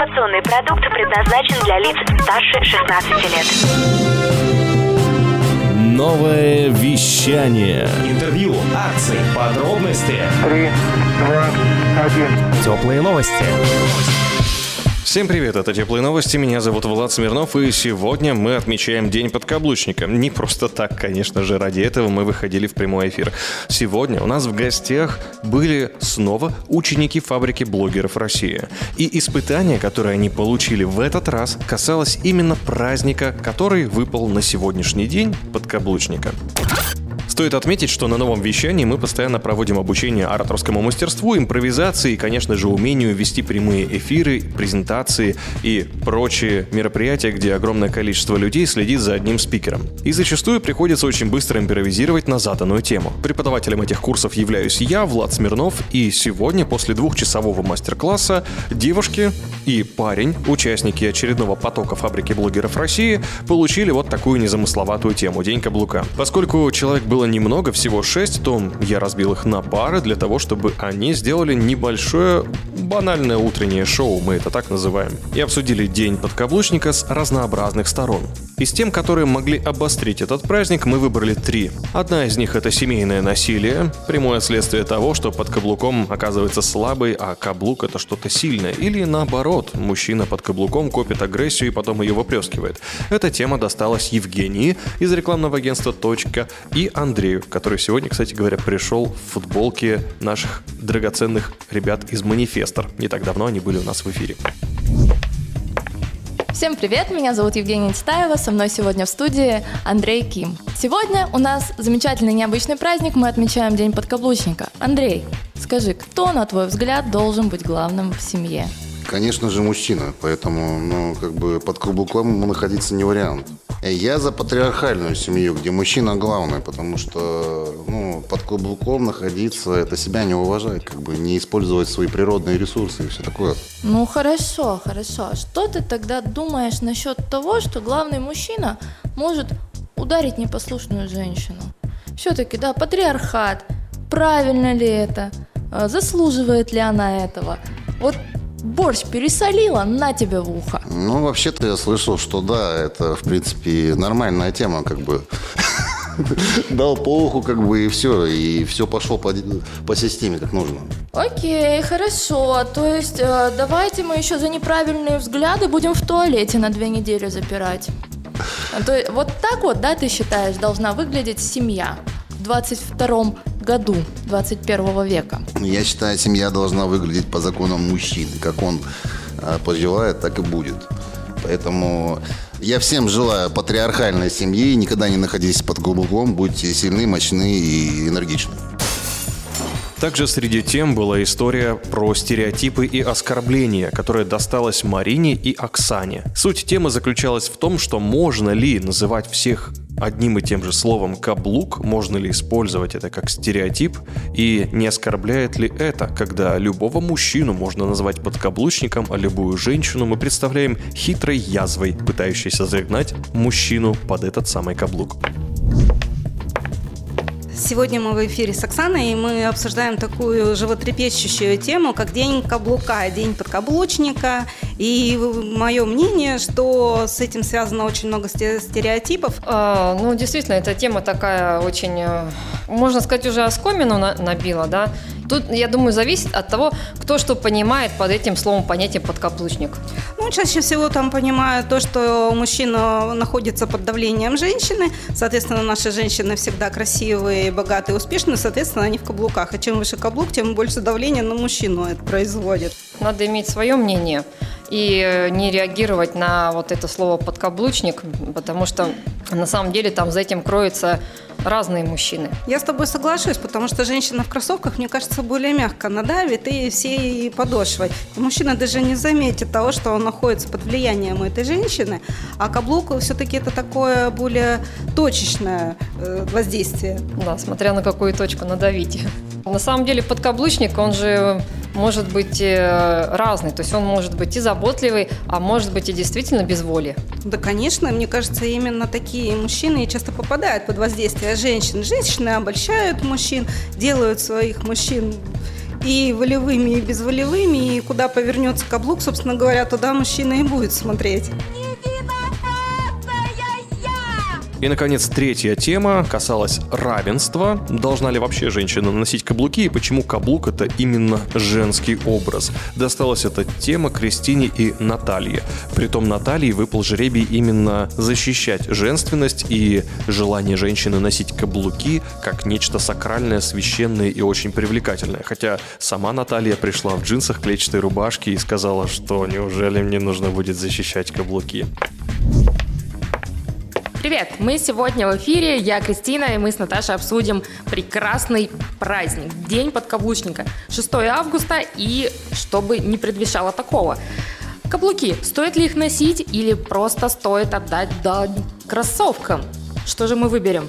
Информационный продукт предназначен для лиц старше 16 лет. Новое вещание. Интервью, акции, подробности. Три, два, один. Теплые новости. Всем привет, это Теплые новости, меня зовут Влад Смирнов, и сегодня мы отмечаем День подкаблучника. Не просто так, конечно же, ради этого мы выходили в прямой эфир. Сегодня у нас в гостях были снова ученики фабрики блогеров России. И испытание, которое они получили в этот раз, касалось именно праздника, который выпал на сегодняшний день подкаблучника. Стоит отметить, что на новом вещании мы постоянно проводим обучение ораторскому мастерству, импровизации и, конечно же, умению вести прямые эфиры, презентации и прочие мероприятия, где огромное количество людей следит за одним спикером. И зачастую приходится очень быстро импровизировать на заданную тему. Преподавателем этих курсов являюсь я, Влад Смирнов, и сегодня, после двухчасового мастер-класса, девушки и парень, участники очередного потока фабрики блогеров России, получили вот такую незамысловатую тему – День каблука. Поскольку человек было немного, всего 6, то я разбил их на пары для того, чтобы они сделали небольшое банальное утреннее шоу, мы это так называем, и обсудили день подкаблучника с разнообразных сторон. Из тем, которые могли обострить этот праздник, мы выбрали три. Одна из них это семейное насилие, прямое следствие того, что под каблуком оказывается слабый, а каблук это что-то сильное. Или наоборот, мужчина под каблуком копит агрессию и потом ее выплескивает. Эта тема досталась Евгении из рекламного агентства «Точка» и Андрею, который сегодня, кстати говоря, пришел в футболке наших драгоценных ребят из «Манифестор». Не так давно они были у нас в эфире. Всем привет, меня зовут Евгения Титаева, со мной сегодня в студии Андрей Ким. Сегодня у нас замечательный необычный праздник, мы отмечаем День подкаблучника. Андрей, скажи, кто, на твой взгляд, должен быть главным в семье? Конечно же, мужчина, поэтому, ну, как бы под каблуком ему находиться не вариант. Я за патриархальную семью, где мужчина главный, потому что, ну, под каблуком находиться, это себя не уважать, как бы не использовать свои природные ресурсы и все такое. Ну хорошо, хорошо. А Что ты тогда думаешь насчет того, что главный мужчина может ударить непослушную женщину? Все-таки, да, патриархат. Правильно ли это? А, Заслуживает ли она этого? Вот борщ пересолила, на тебе в ухо. Ну, вообще-то я слышал, что да, это, в принципе, нормальная тема, как бы. Дал по уху, как бы, и все, и все пошло по, по системе, как нужно. Окей, хорошо. То есть э, давайте мы еще за неправильные взгляды будем в туалете на две недели запирать. То вот так вот, да, ты считаешь, должна выглядеть семья в 22 году 21 века? Я считаю, семья должна выглядеть по законам мужчины. Как он э, пожелает, так и будет. Поэтому я всем желаю патриархальной семьи. Никогда не находитесь под каблуком. Будьте сильны, мощны и энергичны. Также среди тем была история про стереотипы и оскорбления, которая досталась Марине и Оксане. Суть темы заключалась в том, что можно ли называть всех одним и тем же словом «каблук», можно ли использовать это как стереотип, и не оскорбляет ли это, когда любого мужчину можно назвать подкаблучником, а любую женщину мы представляем хитрой язвой, пытающейся загнать мужчину под этот самый каблук. Сегодня мы в эфире с Оксаной, и мы обсуждаем такую животрепещущую тему, как День каблука, День подкаблучника. И мое мнение, что с этим связано очень много сте- стереотипов. А, ну, действительно, эта тема такая очень, э, можно сказать, уже оскомину на- набила, да. Тут, я думаю, зависит от того, кто что понимает под этим словом понятие подкаблучник. Ну, чаще всего там понимают то, что мужчина находится под давлением женщины. Соответственно, наши женщины всегда красивые, богатые, успешные. Соответственно, они в каблуках. А чем выше каблук, тем больше давления на мужчину это производит. Надо иметь свое мнение и э, не реагировать на вот это слово подкаблучник, потому что на самом деле там за этим кроются разные мужчины. Я с тобой соглашусь, потому что женщина в кроссовках, мне кажется, более мягко надавит и всей подошвой. Мужчина даже не заметит того, что он находится под влиянием этой женщины, а каблук все-таки это такое более точечное э, воздействие. Да, смотря на какую точку надавить. На самом деле подкаблучник, он же может быть э, разный. То есть он может быть и заботливый, а может быть и действительно без воли. Да, конечно, мне кажется, именно такие мужчины часто попадают под воздействие женщин. Женщины обольщают мужчин, делают своих мужчин и волевыми, и безволевыми, и куда повернется каблук, собственно говоря, туда мужчина и будет смотреть. И, наконец, третья тема касалась равенства. Должна ли вообще женщина носить каблуки и почему каблук – это именно женский образ? Досталась эта тема Кристине и Наталье. Притом Наталье выпал жребий именно защищать женственность и желание женщины носить каблуки как нечто сакральное, священное и очень привлекательное. Хотя сама Наталья пришла в джинсах, клетчатой рубашке и сказала, что неужели мне нужно будет защищать каблуки? Привет! Мы сегодня в эфире, я Кристина, и мы с Наташей обсудим прекрасный праздник, День подкаблучника, 6 августа, и чтобы не предвещало такого. Каблуки, стоит ли их носить или просто стоит отдать дань кроссовкам? Что же мы выберем?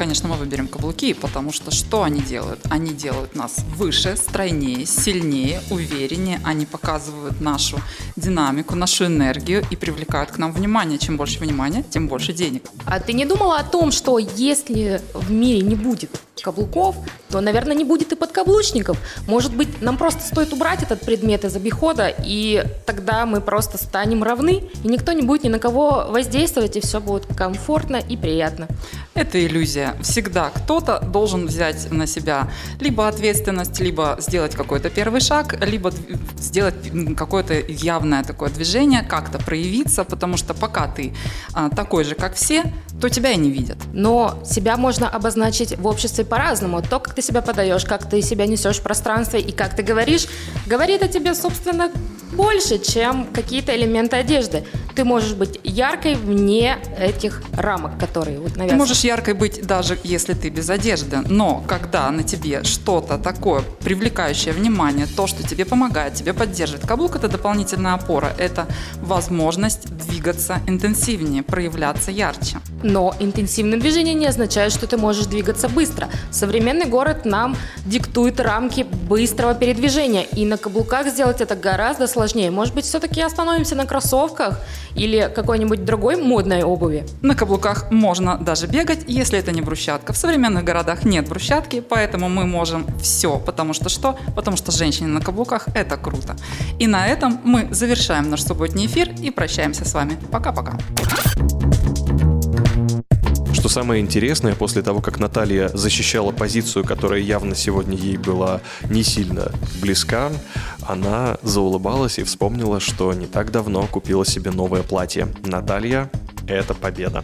Конечно, мы выберем каблуки, потому что что они делают? Они делают нас выше, стройнее, сильнее, увереннее. Они показывают нашу динамику, нашу энергию и привлекают к нам внимание. Чем больше внимания, тем больше денег. А ты не думала о том, что если в мире не будет каблуков, то, наверное, не будет и подкаблучников. Может быть, нам просто стоит убрать этот предмет из обихода, и тогда мы просто станем равны, и никто не будет ни на кого воздействовать, и все будет комфортно и приятно. Это иллюзия. Всегда кто-то должен взять на себя либо ответственность, либо сделать какой-то первый шаг, либо сделать какое-то явное такое движение, как-то проявиться, потому что пока ты а, такой же, как все, то тебя и не видят. Но себя можно обозначить в обществе по-разному. То, как ты себя подаешь, как ты себя несешь в пространстве и как ты говоришь, говорит о тебе, собственно, больше, чем какие-то элементы одежды. Ты можешь быть яркой вне этих рамок, которые вот навязаны. Ты можешь яркой быть даже если ты без одежды, но когда на тебе что-то такое привлекающее внимание, то, что тебе помогает, тебе поддерживает, каблук это дополнительная опора, это возможность двигаться интенсивнее, проявляться ярче. Но интенсивное движение не означает, что ты можешь двигаться быстро. Современный город нам диктует рамки быстрого передвижения, и на каблуках сделать это гораздо сложнее. Может быть, все-таки остановимся на кроссовках или какой-нибудь другой модной обуви? На каблуках можно даже бегать, если это не брусчатка. В современных городах нет брусчатки, поэтому мы можем все. Потому что что? Потому что женщины на каблуках – это круто. И на этом мы завершаем наш субботний эфир и прощаемся с вами. Пока-пока. Самое интересное, после того, как Наталья защищала позицию, которая явно сегодня ей была не сильно близка, она заулыбалась и вспомнила, что не так давно купила себе новое платье. Наталья — это победа.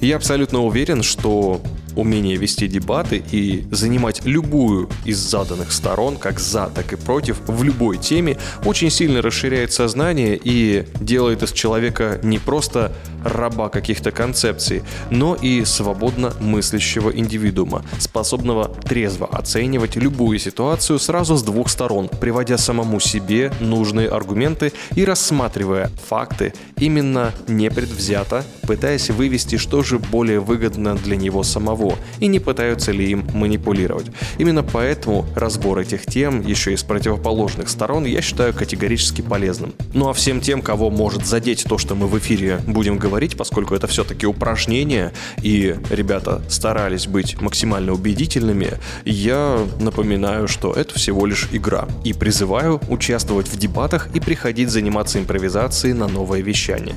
Я абсолютно уверен, что умение вести дебаты и занимать любую из заданных сторон, как за, так и против, в любой теме, очень сильно расширяет сознание и делает из человека не просто раба каких-то концепций, но и свободно мыслящего индивидуума, способного трезво оценивать любую ситуацию сразу с двух сторон, приводя самому себе нужные аргументы и рассматривая факты именно непредвзято, пытаясь вывести, что же более выгодно для него самого, и не пытаются ли им манипулировать. Именно поэтому разбор этих тем еще и с противоположных сторон я считаю категорически полезным. Ну а всем тем, кого может задеть то, что мы в эфире будем говорить, поскольку это все-таки упражнение, и ребята старались быть максимально убедительными, я напоминаю, что это всего лишь игра. И призываю участвовать в дебатах и приходить заниматься импровизацией на новое вещание.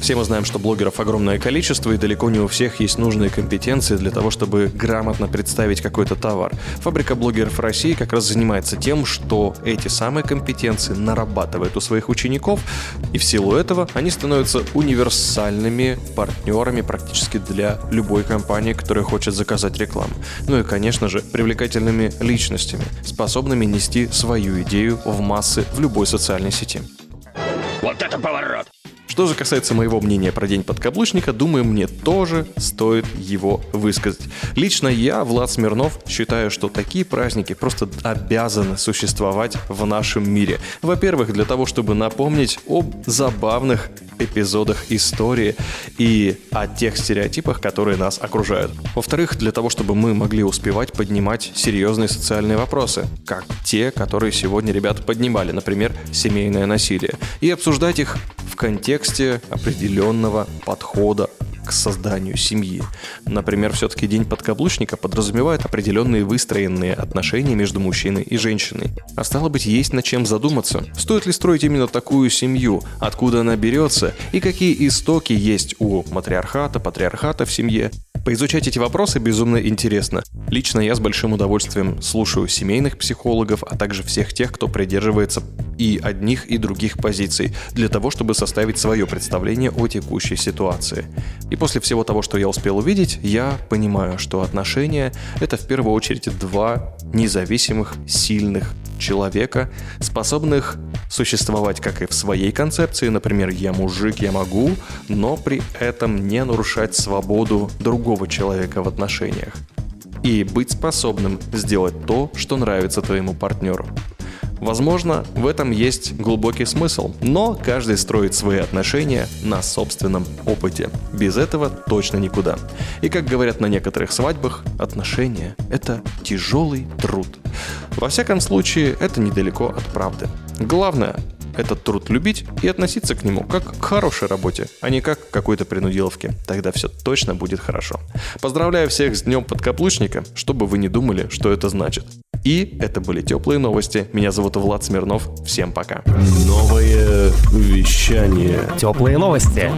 Все мы знаем, что блогеров огромное количество, и далеко не у всех есть нужные компетенции для того, чтобы грамотно представить какой-то товар. Фабрика блогеров России как раз занимается тем, что эти самые компетенции нарабатывает у своих учеников, и в силу этого они становятся универсальными партнерами практически для любой компании, которая хочет заказать рекламу. Ну и, конечно же, привлекательными личностями, способными нести свою идею в массы в любой социальной сети. Вот это поворот! Что же касается моего мнения про День подкаблучника, думаю, мне тоже стоит его высказать. Лично я, Влад Смирнов, считаю, что такие праздники просто обязаны существовать в нашем мире. Во-первых, для того, чтобы напомнить об забавных эпизодах истории и о тех стереотипах, которые нас окружают. Во-вторых, для того, чтобы мы могли успевать поднимать серьезные социальные вопросы, как те, которые сегодня ребята поднимали, например, семейное насилие, и обсуждать их в контексте определенного подхода созданию семьи. Например, все-таки день подкаблучника подразумевает определенные выстроенные отношения между мужчиной и женщиной. А стало быть, есть над чем задуматься. Стоит ли строить именно такую семью? Откуда она берется? И какие истоки есть у матриархата, патриархата в семье? Поизучать эти вопросы безумно интересно. Лично я с большим удовольствием слушаю семейных психологов, а также всех тех, кто придерживается и одних, и других позиций, для того, чтобы составить свое представление о текущей ситуации. И после всего того, что я успел увидеть, я понимаю, что отношения — это в первую очередь два независимых, сильных человека, способных существовать как и в своей концепции, например, я мужик, я могу, но при этом не нарушать свободу другого человека в отношениях. И быть способным сделать то, что нравится твоему партнеру. Возможно, в этом есть глубокий смысл, но каждый строит свои отношения на собственном опыте. Без этого точно никуда. И как говорят на некоторых свадьбах, отношения – это тяжелый труд. Во всяком случае, это недалеко от правды. Главное этот труд любить и относиться к нему как к хорошей работе, а не как к какой-то принудиловке. Тогда все точно будет хорошо. Поздравляю всех с днем подкаплучника, чтобы вы не думали, что это значит. И это были теплые новости. Меня зовут Влад Смирнов. Всем пока. Новое вещание. Теплые новости.